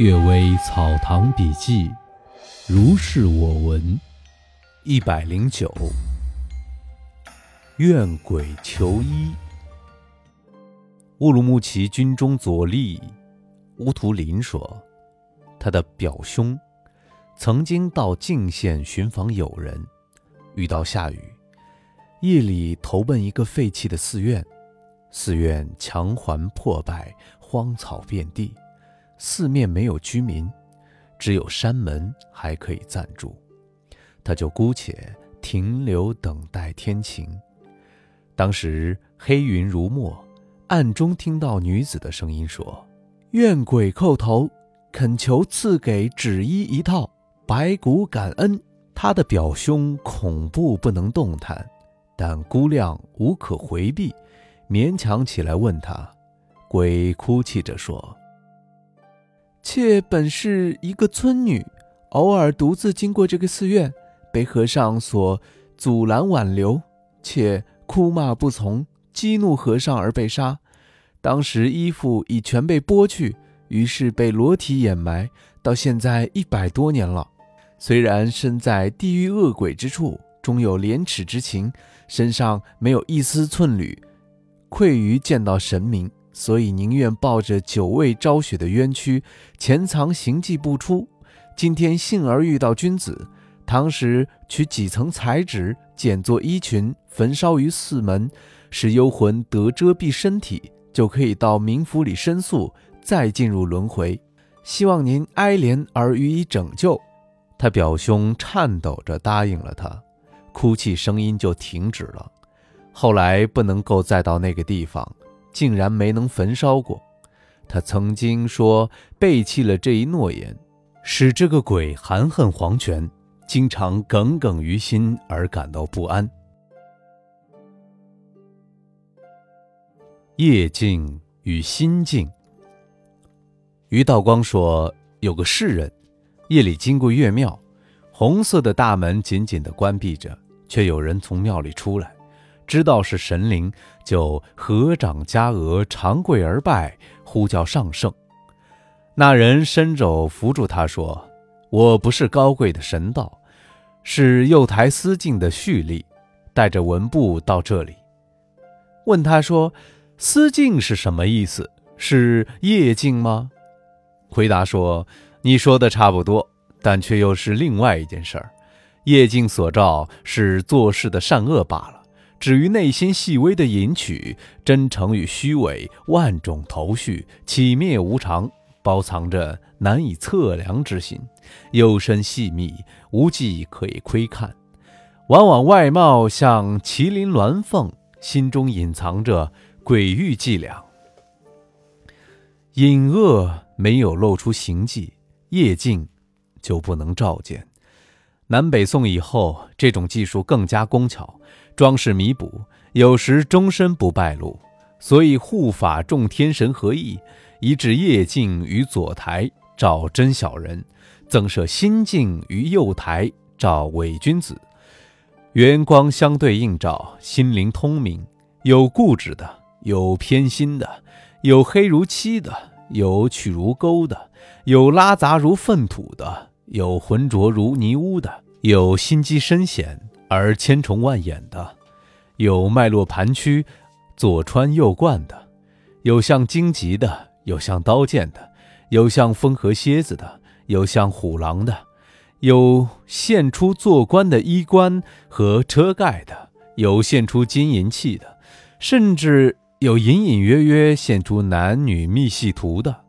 《阅微草堂笔记》，如是我闻。一百零九，怨鬼求医。乌鲁木齐军中左立乌图林说，他的表兄曾经到泾县寻访友人，遇到下雨，夜里投奔一个废弃的寺院，寺院墙环破败，荒草遍地。四面没有居民，只有山门还可以暂住，他就姑且停留等待天晴。当时黑云如墨，暗中听到女子的声音说：“愿鬼叩头，恳求赐给纸衣一套，白骨感恩。”他的表兄恐怖不能动弹，但姑娘无可回避，勉强起来问他。鬼哭泣着说。妾本是一个村女，偶尔独自经过这个寺院，被和尚所阻拦挽留，妾哭骂不从，激怒和尚而被杀。当时衣服已全被剥去，于是被裸体掩埋。到现在一百多年了，虽然身在地狱恶鬼之处，终有廉耻之情，身上没有一丝寸缕，愧于见到神明。所以宁愿抱着久未昭雪的冤屈，潜藏行迹不出。今天幸而遇到君子，唐时取几层彩纸剪作衣裙，焚烧于寺门，使幽魂得遮蔽身体，就可以到冥府里申诉，再进入轮回。希望您哀怜而予以拯救。他表兄颤抖着答应了他，哭泣声音就停止了。后来不能够再到那个地方。竟然没能焚烧过，他曾经说背弃了这一诺言，使这个鬼含恨黄泉，经常耿耿于心而感到不安。夜静与心静。于道光说，有个士人，夜里经过岳庙，红色的大门紧紧地关闭着，却有人从庙里出来。知道是神灵，就合掌加额，长跪而拜，呼叫上圣。那人伸手扶住他说：“我不是高贵的神道，是右台司境的蓄力，带着文部到这里。”问他说：“司境是什么意思？是夜境吗？”回答说：“你说的差不多，但却又是另外一件事儿。夜境所照是做事的善恶罢了。”至于内心细微的隐曲、真诚与虚伪、万种头绪、起灭无常，包藏着难以测量之心，幽深细密，无迹可以窥看。往往外貌像麒麟鸾凤，心中隐藏着诡异伎俩。隐恶没有露出形迹，夜静就不能照见。南北宋以后，这种技术更加工巧。装饰弥补，有时终身不败露，所以护法众天神合意，移至夜镜于左台照真小人，增设心镜于右台照伪君子。圆光相对映照，心灵通明。有固执的，有偏心的，有黑如漆的，有曲如钩的，有拉杂如粪土的，有浑浊如泥污的，有心机深险。而千重万眼的，有脉络盘曲、左穿右贯的，有像荆棘的，有像刀剑的，有像风和蝎子的，有像虎狼的，有现出做官的衣冠和车盖的，有现出金银器的，甚至有隐隐约约现出男女密戏图的。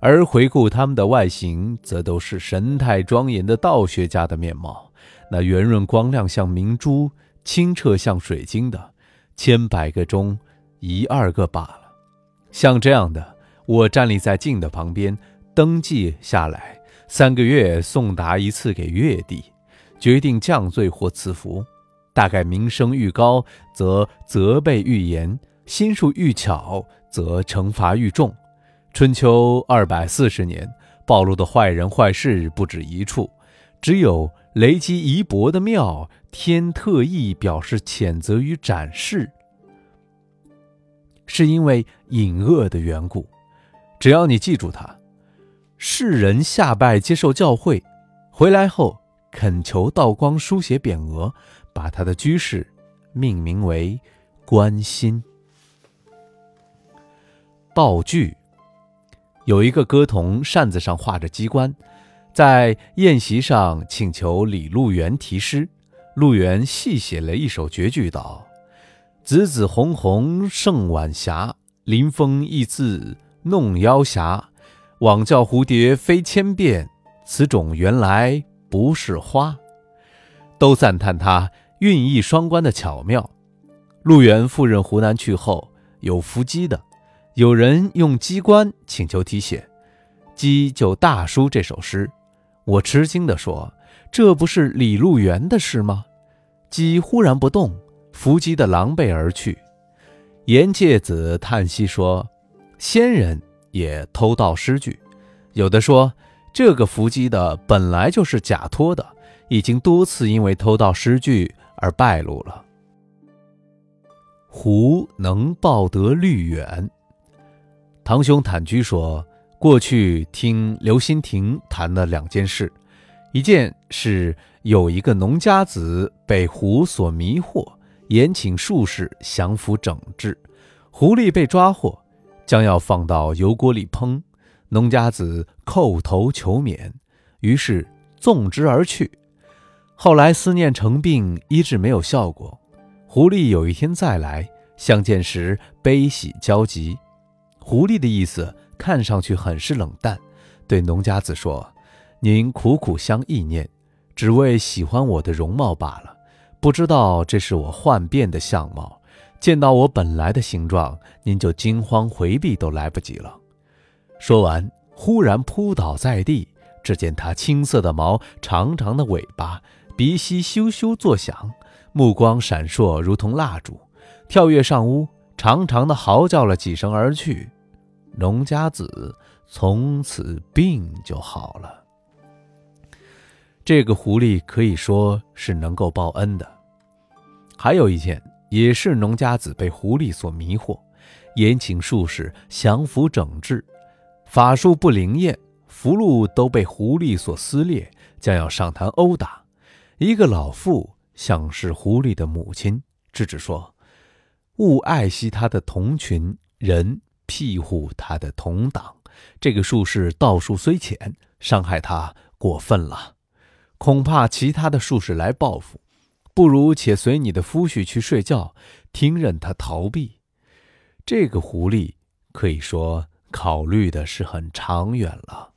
而回顾他们的外形，则都是神态庄严的道学家的面貌。那圆润光亮像明珠，清澈像水晶的，千百个中一二个罢了。像这样的，我站立在镜的旁边，登记下来，三个月送达一次给月帝，决定降罪或赐福。大概名声愈高，则责备愈严；心术愈巧，则惩罚愈重。春秋二百四十年，暴露的坏人坏事不止一处，只有。雷击夷伯的庙，天特意表示谴责与展示，是因为隐恶的缘故。只要你记住它，世人下拜接受教诲，回来后恳求道光书写匾额，把他的居室命名为关心。道具有一个歌童扇子上画着机关，在宴席上请求李路元题诗。路元细写了一首绝句，道：“紫紫红红胜晚霞，临风一自弄妖侠。枉叫蝴蝶飞千遍，此种原来不是花。”都赞叹他韵意双关的巧妙。陆元赴任湖南去后，有伏击的，有人用机关请求题写，鸡就大书这首诗。我吃惊地说：“这不是李路元的诗吗？”鸡忽然不动，伏击的狼狈而去。严介子叹息说：“仙人也偷盗诗句，有的说这个伏击的本来就是假托的，已经多次因为偷盗诗句而败露了。”胡能报得绿远。堂兄坦居说，过去听刘心亭谈了两件事。一件是有一个农家子被狐所迷惑，延请术士降服整治。狐狸被抓获，将要放到油锅里烹。农家子叩头求免，于是纵之而去。后来思念成病，医治没有效果。狐狸有一天再来，相见时悲喜交集。狐狸的意思看上去很是冷淡，对农家子说。您苦苦相意念，只为喜欢我的容貌罢了，不知道这是我幻变的相貌。见到我本来的形状，您就惊慌回避都来不及了。说完，忽然扑倒在地。只见它青色的毛，长长的尾巴，鼻息咻咻作响，目光闪烁如同蜡烛，跳跃上屋，长长的嚎叫了几声而去。农家子从此病就好了。这个狐狸可以说是能够报恩的。还有一件，也是农家子被狐狸所迷惑，延请术士降服整治，法术不灵验，符箓都被狐狸所撕裂，将要上坛殴打。一个老妇像是狐狸的母亲，制止说：“勿爱惜他的同群人，庇护他的同党。这个术士道术虽浅，伤害他过分了。”恐怕其他的术士来报复，不如且随你的夫婿去睡觉，听任他逃避。这个狐狸可以说考虑的是很长远了。